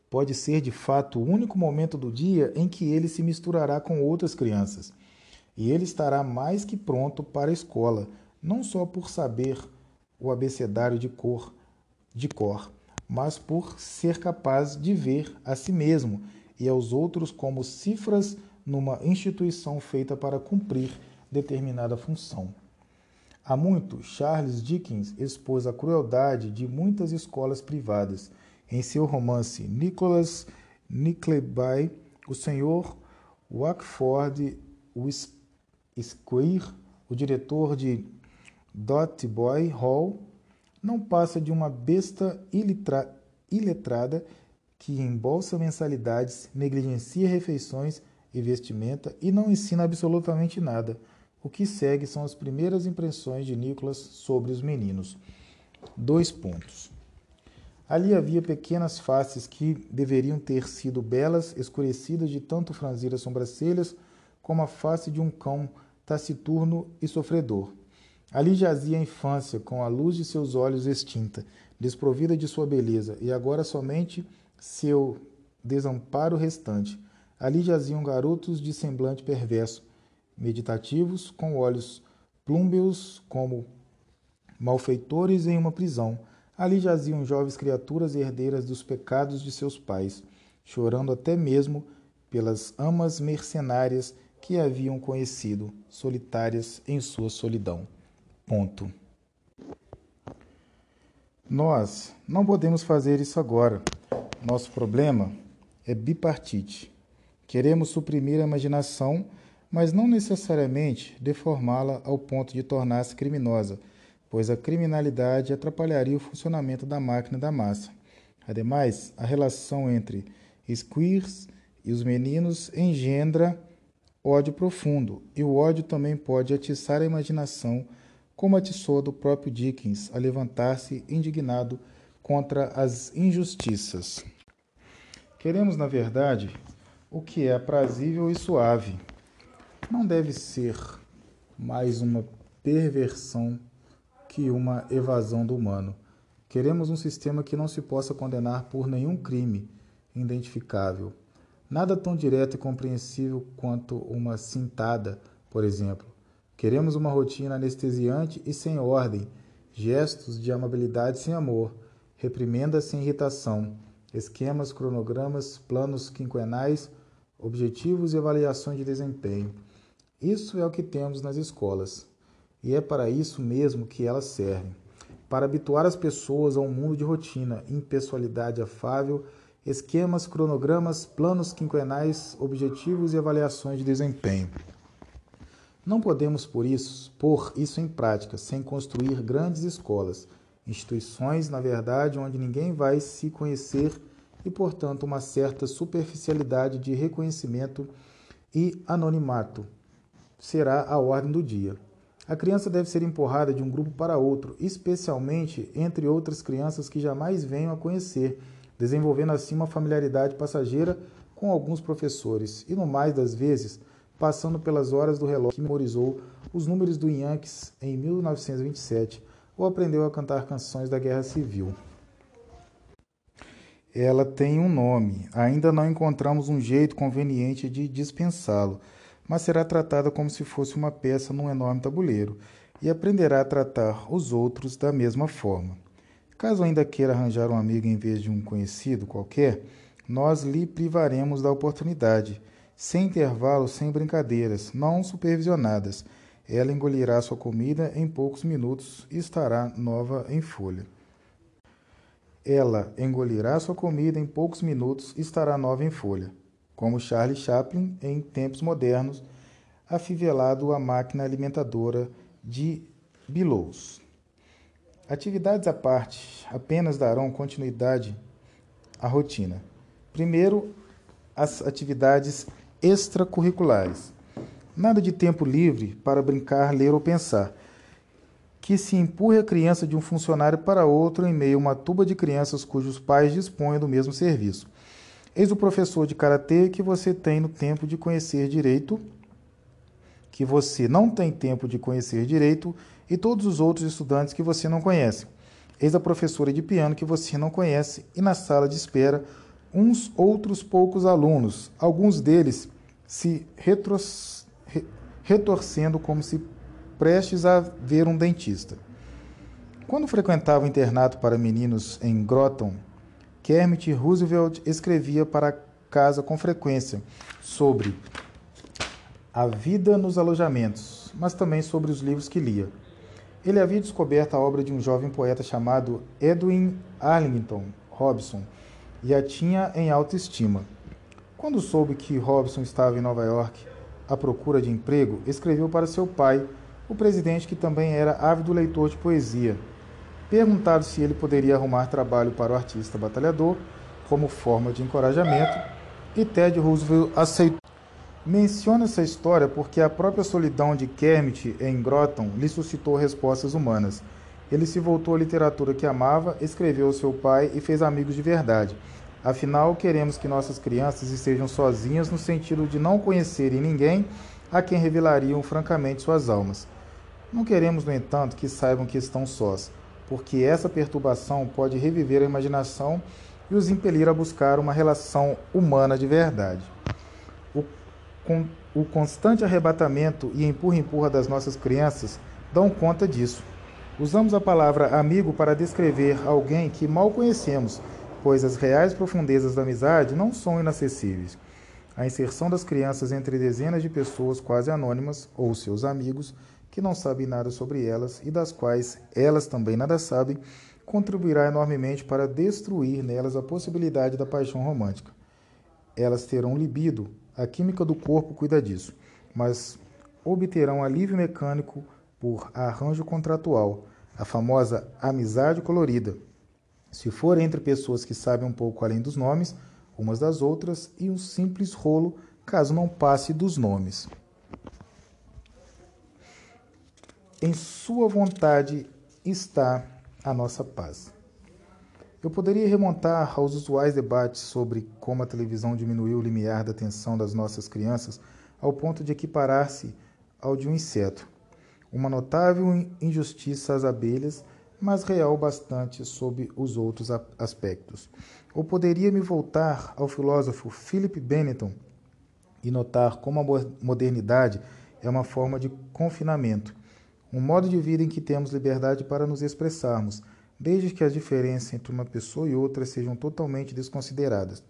S1: Pode ser de fato o único momento do dia em que ele se misturará com outras crianças. E ele estará mais que pronto para a escola, não só por saber o abecedário de cor, de cor, mas por ser capaz de ver a si mesmo e aos outros como cifras numa instituição feita para cumprir determinada função. Há muito, Charles Dickens expôs a crueldade de muitas escolas privadas. Em seu romance Nicholas Nickleby, o senhor Wackford Squire, o diretor de Boy Hall, não passa de uma besta iletrada que embolsa mensalidades, negligencia refeições e vestimenta e não ensina absolutamente nada. O que segue são as primeiras impressões de Nicholas sobre os meninos. Dois pontos. Ali havia pequenas faces que deveriam ter sido belas, escurecidas de tanto franzir as sobrancelhas, como a face de um cão taciturno e sofredor. Ali jazia a infância, com a luz de seus olhos extinta, desprovida de sua beleza, e agora somente seu desamparo restante. Ali jaziam garotos de semblante perverso, meditativos, com olhos plúmbeos como malfeitores em uma prisão. Ali jaziam jovens criaturas herdeiras dos pecados de seus pais, chorando até mesmo pelas amas mercenárias que haviam conhecido, solitárias em sua solidão. Ponto. Nós não podemos fazer isso agora. Nosso problema é bipartite. Queremos suprimir a imaginação, mas não necessariamente deformá-la ao ponto de tornar-se criminosa, pois a criminalidade atrapalharia o funcionamento da máquina da massa. Ademais, a relação entre Squeers e os meninos engendra ódio profundo, e o ódio também pode atiçar a imaginação, como atiçou do próprio Dickens a levantar-se indignado contra as injustiças. Queremos, na verdade, o que é aprazível e suave. Não deve ser mais uma perversão que uma evasão do humano. Queremos um sistema que não se possa condenar por nenhum crime identificável. Nada tão direto e compreensível quanto uma cintada, por exemplo. Queremos uma rotina anestesiante e sem ordem, gestos de amabilidade sem amor, reprimenda sem irritação, esquemas, cronogramas, planos quinquenais, objetivos e avaliações de desempenho. Isso é o que temos nas escolas. E é para isso mesmo que elas servem para habituar as pessoas a um mundo de rotina, impessoalidade afável esquemas, cronogramas, planos quinquenais, objetivos e avaliações de desempenho. Não podemos, por isso, pôr isso em prática sem construir grandes escolas, instituições, na verdade, onde ninguém vai se conhecer e, portanto, uma certa superficialidade de reconhecimento e anonimato será a ordem do dia. A criança deve ser empurrada de um grupo para outro, especialmente entre outras crianças que jamais venham a conhecer desenvolvendo assim uma familiaridade passageira com alguns professores e, no mais das vezes, passando pelas horas do relógio que memorizou os números do Yankees em 1927 ou aprendeu a cantar canções da Guerra Civil. Ela tem um nome, ainda não encontramos um jeito conveniente de dispensá-lo, mas será tratada como se fosse uma peça num enorme tabuleiro e aprenderá a tratar os outros da mesma forma. Caso ainda queira arranjar um amigo em vez de um conhecido qualquer, nós lhe privaremos da oportunidade, sem intervalo, sem brincadeiras, não supervisionadas. Ela engolirá sua comida em poucos minutos e estará nova em folha. Ela engolirá sua comida em poucos minutos e estará nova em folha. Como Charlie Chaplin, em tempos modernos, afivelado à máquina alimentadora de Billows. Atividades à parte apenas darão continuidade à rotina. Primeiro, as atividades extracurriculares. Nada de tempo livre para brincar, ler ou pensar. Que se empurre a criança de um funcionário para outro em meio a uma tuba de crianças cujos pais dispõem do mesmo serviço. Eis o professor de karatê que você tem no tempo de conhecer direito, que você não tem tempo de conhecer direito e todos os outros estudantes que você não conhece. Eis a professora de piano que você não conhece e na sala de espera uns outros poucos alunos, alguns deles se retros, re, retorcendo como se prestes a ver um dentista. Quando frequentava o internato para meninos em Groton, Kermit Roosevelt escrevia para casa com frequência sobre a vida nos alojamentos, mas também sobre os livros que lia. Ele havia descoberto a obra de um jovem poeta chamado Edwin Arlington Robson e a tinha em alta estima. Quando soube que Robson estava em Nova York à procura de emprego, escreveu para seu pai, o presidente que também era ávido leitor de poesia. Perguntado se ele poderia arrumar trabalho para o artista batalhador como forma de encorajamento, e Ted Roosevelt aceitou. Menciona essa história porque a própria solidão de Kermit em Groton lhe suscitou respostas humanas. Ele se voltou à literatura que amava, escreveu ao seu pai e fez amigos de verdade. Afinal, queremos que nossas crianças estejam sozinhas no sentido de não conhecerem ninguém a quem revelariam francamente suas almas. Não queremos, no entanto, que saibam que estão sós, porque essa perturbação pode reviver a imaginação e os impelir a buscar uma relação humana de verdade com o constante arrebatamento e empurra-empurra das nossas crianças dão conta disso. Usamos a palavra amigo para descrever alguém que mal conhecemos, pois as reais profundezas da amizade não são inacessíveis. A inserção das crianças entre dezenas de pessoas quase anônimas, ou seus amigos, que não sabem nada sobre elas e das quais elas também nada sabem, contribuirá enormemente para destruir nelas a possibilidade da paixão romântica. Elas terão libido a química do corpo cuida disso. mas obterão alívio mecânico por arranjo contratual, a famosa amizade colorida. Se for entre pessoas que sabem um pouco além dos nomes, umas das outras, e um simples rolo, caso não passe dos nomes. Em Sua vontade está a nossa paz. Eu poderia remontar aos usuais debates sobre como a televisão diminuiu o limiar da atenção das nossas crianças ao ponto de equiparar-se ao de um inseto. Uma notável injustiça às abelhas, mas real bastante sob os outros aspectos. Ou poderia me voltar ao filósofo Philip Benetton e notar como a modernidade é uma forma de confinamento, um modo de vida em que temos liberdade para nos expressarmos, desde que as diferenças entre uma pessoa e outra sejam totalmente desconsideradas.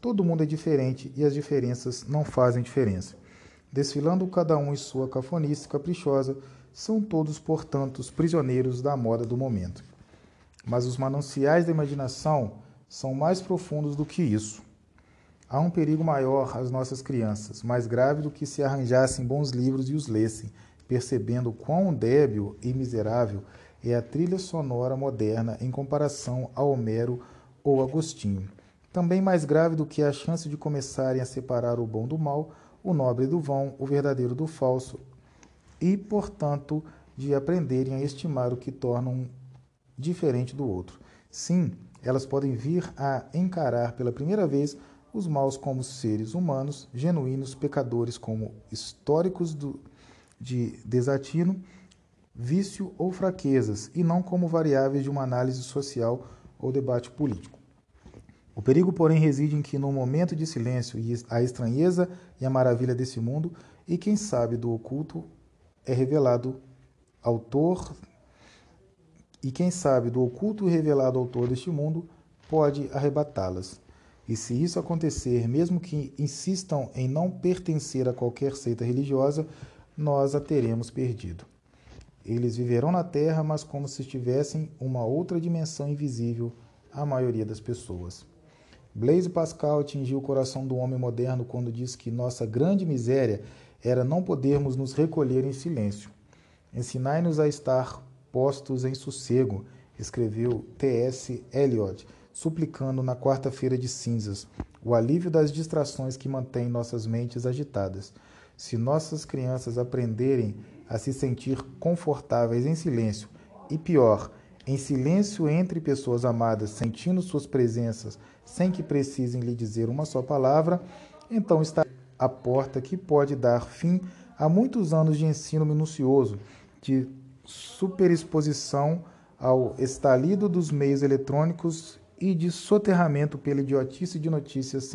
S1: Todo mundo é diferente e as diferenças não fazem diferença. Desfilando cada um em sua cafonice caprichosa, são todos, portanto, prisioneiros da moda do momento. Mas os mananciais da imaginação são mais profundos do que isso. Há um perigo maior às nossas crianças, mais grave do que se arranjassem bons livros e os lessem, percebendo quão débil e miserável é a trilha sonora moderna em comparação a Homero ou Agostinho. Também mais grave do que a chance de começarem a separar o bom do mal, o nobre do vão, o verdadeiro do falso, e, portanto, de aprenderem a estimar o que torna um diferente do outro. Sim, elas podem vir a encarar pela primeira vez os maus como seres humanos, genuínos pecadores como históricos do, de desatino vício ou fraquezas, e não como variáveis de uma análise social ou debate político. O perigo, porém, reside em que, no momento de silêncio, a estranheza e a maravilha desse mundo, e quem sabe do oculto, é revelado autor, e quem sabe do oculto revelado autor deste mundo, pode arrebatá-las. E se isso acontecer, mesmo que insistam em não pertencer a qualquer seita religiosa, nós a teremos perdido. Eles viverão na Terra, mas como se estivessem uma outra dimensão invisível à maioria das pessoas. Blaise Pascal atingiu o coração do homem moderno quando disse que nossa grande miséria era não podermos nos recolher em silêncio. Ensinai-nos a estar postos em sossego, escreveu T.S. Eliot, suplicando na quarta-feira de cinzas o alívio das distrações que mantêm nossas mentes agitadas. Se nossas crianças aprenderem a se sentir confortáveis em silêncio e, pior, em silêncio entre pessoas amadas, sentindo suas presenças sem que precisem lhe dizer uma só palavra, então está a porta que pode dar fim a muitos anos de ensino minucioso, de superexposição ao estalido dos meios eletrônicos e de soterramento pela idiotice de notícias.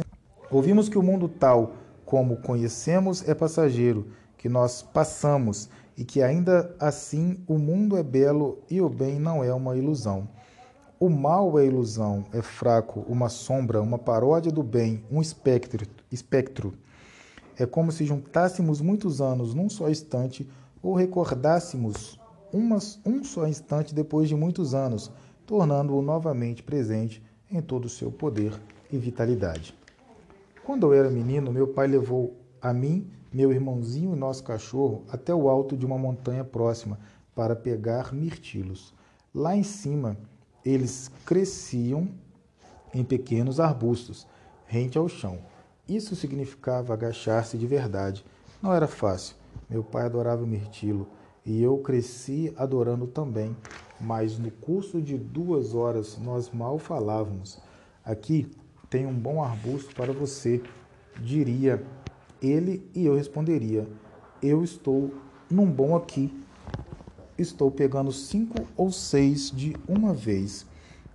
S1: Ouvimos que o mundo tal como conhecemos é passageiro, que nós passamos e que ainda assim o mundo é belo e o bem não é uma ilusão. O mal é ilusão, é fraco, uma sombra, uma paródia do bem, um espectro. espectro. É como se juntássemos muitos anos num só instante ou recordássemos umas, um só instante depois de muitos anos, tornando-o novamente presente em todo o seu poder e vitalidade. Quando eu era menino, meu pai levou a mim meu irmãozinho e nosso cachorro até o alto de uma montanha próxima para pegar mirtilos. Lá em cima, eles cresciam em pequenos arbustos, rente ao chão. Isso significava agachar-se de verdade. Não era fácil. Meu pai adorava o mirtilo e eu cresci adorando também, mas no curso de duas horas nós mal falávamos. Aqui tem um bom arbusto para você, diria ele e eu responderia: Eu estou num bom aqui. Estou pegando cinco ou seis de uma vez.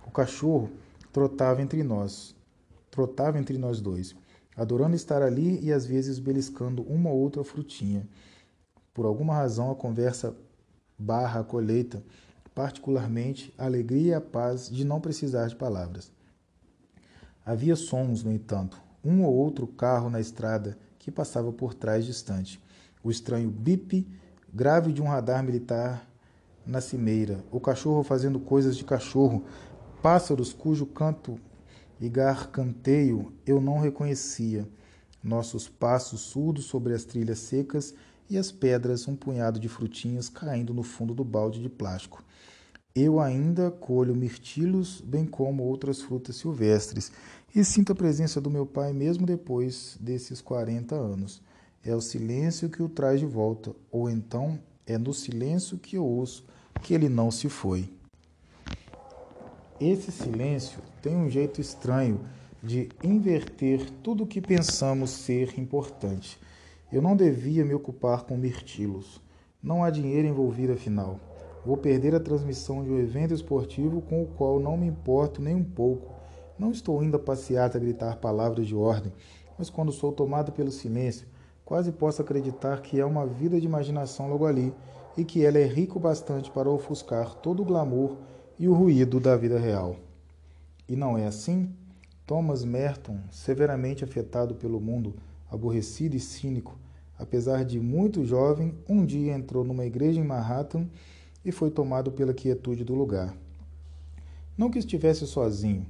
S1: O cachorro trotava entre nós, trotava entre nós dois, adorando estar ali e às vezes beliscando uma ou outra frutinha. Por alguma razão, a conversa barra a colheita, particularmente a alegria e a paz de não precisar de palavras. Havia sons, no entanto, um ou outro carro na estrada que passava por trás distante. O estranho bip grave de um radar militar na cimeira, o cachorro fazendo coisas de cachorro, pássaros cujo canto e garcanteio eu não reconhecia. nossos passos surdos sobre as trilhas secas e as pedras, um punhado de frutinhas caindo no fundo do balde de plástico. Eu ainda colho mirtilos, bem como outras frutas silvestres, e sinto a presença do meu pai mesmo depois desses 40 anos. É o silêncio que o traz de volta, ou então é no silêncio que eu ouço que ele não se foi. Esse silêncio tem um jeito estranho de inverter tudo o que pensamos ser importante. Eu não devia me ocupar com mirtilos. Não há dinheiro envolvido afinal. Vou perder a transmissão de um evento esportivo com o qual não me importo nem um pouco. Não estou indo a passear a gritar palavras de ordem, mas quando sou tomado pelo silêncio, quase posso acreditar que é uma vida de imaginação logo ali e que ela é rico bastante para ofuscar todo o glamour e o ruído da vida real. E não é assim? Thomas Merton, severamente afetado pelo mundo, aborrecido e cínico, apesar de muito jovem, um dia entrou numa igreja em Manhattan e foi tomado pela quietude do lugar. Não que estivesse sozinho,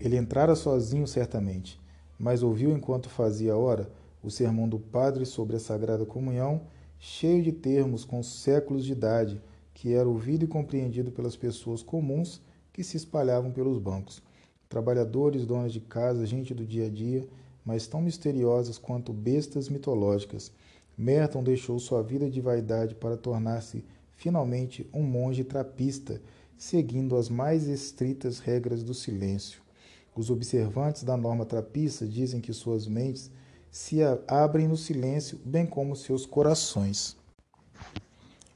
S1: ele entrara sozinho certamente, mas ouviu enquanto fazia hora o sermão do padre sobre a Sagrada Comunhão, cheio de termos com séculos de idade, que era ouvido e compreendido pelas pessoas comuns que se espalhavam pelos bancos. Trabalhadores, donas de casa, gente do dia a dia, mas tão misteriosas quanto bestas mitológicas. Merton deixou sua vida de vaidade para tornar-se finalmente um monge trapista, seguindo as mais estritas regras do silêncio. Os observantes da norma trapista dizem que suas mentes se abrem no silêncio, bem como seus corações.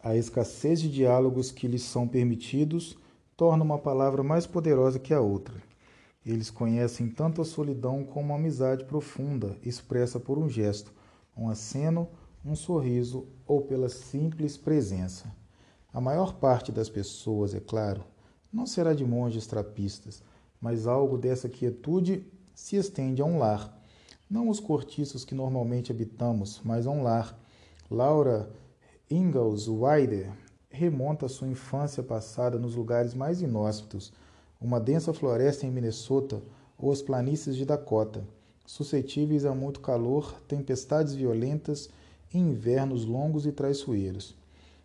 S1: A escassez de diálogos que lhes são permitidos torna uma palavra mais poderosa que a outra. Eles conhecem tanto a solidão como a amizade profunda, expressa por um gesto, um aceno, um sorriso ou pela simples presença. A maior parte das pessoas, é claro, não será de monges trapistas, mas algo dessa quietude se estende a um lar. Não os cortiços que normalmente habitamos, mas a um lar. Laura Ingalls Wilder remonta sua infância passada nos lugares mais inóspitos, uma densa floresta em Minnesota ou as planícies de Dakota, suscetíveis a muito calor, tempestades violentas e invernos longos e traiçoeiros.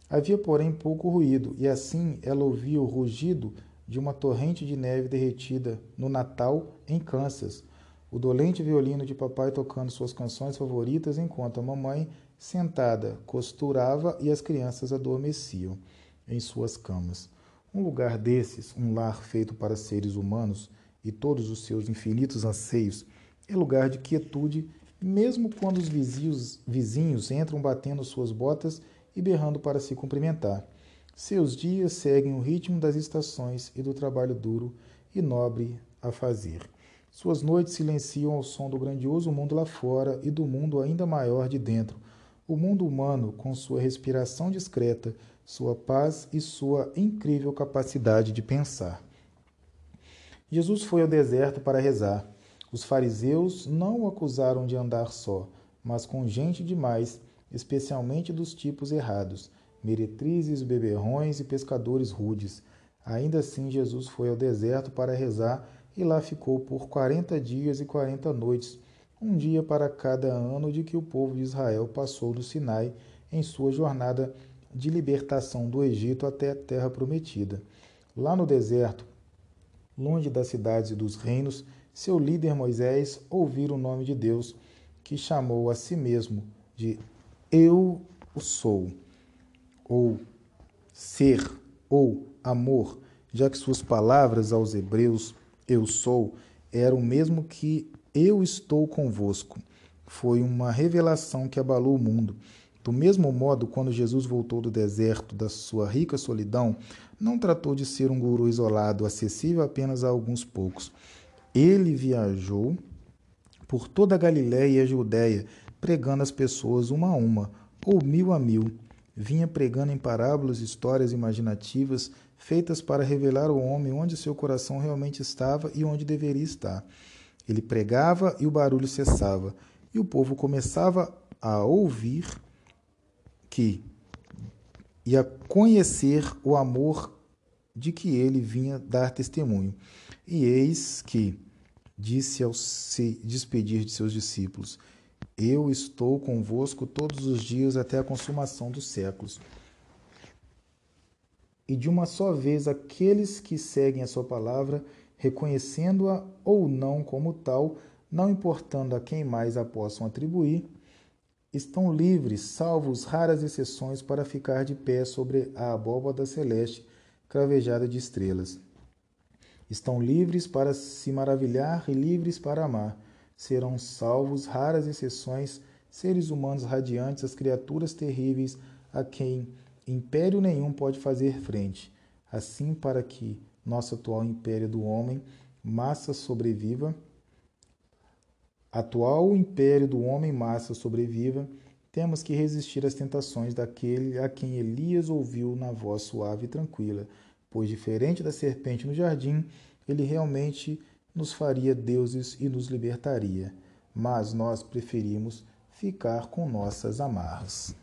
S1: Havia, porém, pouco ruído, e assim ela ouvia o rugido de uma torrente de neve derretida no Natal, em Kansas, o dolente violino de papai tocando suas canções favoritas enquanto a mamãe sentada, costurava e as crianças adormeciam em suas camas. Um lugar desses, um lar feito para seres humanos e todos os seus infinitos anseios, é lugar de quietude, mesmo quando os vizinhos, vizinhos entram batendo suas botas e berrando para se cumprimentar. Seus dias seguem o ritmo das estações e do trabalho duro e nobre a fazer. Suas noites silenciam ao som do grandioso mundo lá fora e do mundo ainda maior de dentro, o mundo humano com sua respiração discreta, sua paz e sua incrível capacidade de pensar. Jesus foi ao deserto para rezar. Os fariseus não o acusaram de andar só, mas com gente demais, especialmente dos tipos errados, meretrizes, beberrões e pescadores rudes. Ainda assim, Jesus foi ao deserto para rezar e lá ficou por quarenta dias e quarenta noites, um dia para cada ano de que o povo de Israel passou no Sinai em sua jornada de libertação do Egito até a terra prometida. Lá no deserto, longe das cidades e dos reinos, seu líder Moisés ouvira o nome de Deus, que chamou a si mesmo de Eu o sou, ou ser, ou amor, já que suas palavras aos hebreus, Eu sou, eram o mesmo que eu estou convosco. Foi uma revelação que abalou o mundo. Do mesmo modo, quando Jesus voltou do deserto da sua rica solidão, não tratou de ser um guru isolado, acessível apenas a alguns poucos. Ele viajou por toda a Galiléia e a Judéia, pregando as pessoas uma a uma, ou mil a mil. Vinha pregando em parábolas histórias imaginativas feitas para revelar ao homem onde seu coração realmente estava e onde deveria estar. Ele pregava e o barulho cessava, e o povo começava a ouvir que e a conhecer o amor de que ele vinha dar testemunho. E eis que disse ao se despedir de seus discípulos: Eu estou convosco todos os dias até a consumação dos séculos. E de uma só vez aqueles que seguem a sua palavra, reconhecendo-a ou não como tal, não importando a quem mais a possam atribuir, estão livres, salvos raras exceções, para ficar de pé sobre a abóbada celeste cravejada de estrelas. Estão livres para se maravilhar e livres para amar. Serão salvos raras exceções, seres humanos radiantes, as criaturas terríveis a quem império nenhum pode fazer frente. Assim, para que nosso atual império do homem, massa sobreviva, atual império do homem massa sobreviva, temos que resistir às tentações daquele a quem Elias ouviu na voz suave e tranquila, pois, diferente da serpente no jardim, ele realmente nos faria deuses e nos libertaria. Mas nós preferimos ficar com nossas amarras.